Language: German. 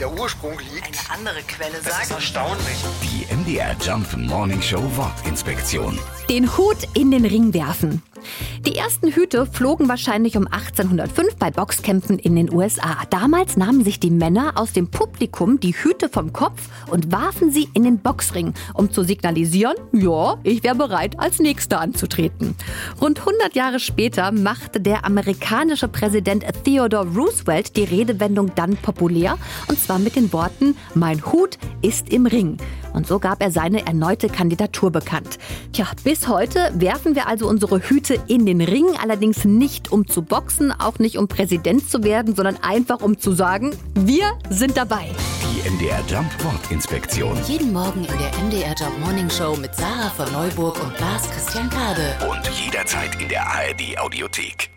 der Ursprung liegt. Eine andere Quelle Das ist sagt. erstaunlich. Die MDR Jump Morning Show Wortinspektion. Den Hut in den Ring werfen. Die ersten Hüte flogen wahrscheinlich um 1805 bei Boxkämpfen in den USA. Damals nahmen sich die Männer aus dem Publikum die Hüte vom Kopf und warfen sie in den Boxring, um zu signalisieren, ja, ich wäre bereit, als Nächster anzutreten. Rund 100 Jahre später machte der amerikanische Präsident Theodore Roosevelt die Redewendung dann populär, und zwar mit den Worten, mein Hut ist im Ring. Und so gab er seine erneute Kandidatur bekannt. Tja, bis heute werfen wir also unsere Hüte in den Ring, allerdings nicht um zu boxen, auch nicht um Präsident zu werden, sondern einfach um zu sagen, wir sind dabei. Die MDR Jump Wortinspektion. Jeden Morgen in der MDR Job Morning Show mit Sarah von Neuburg und Lars Christian Kade. Und jederzeit in der ARD Audiothek.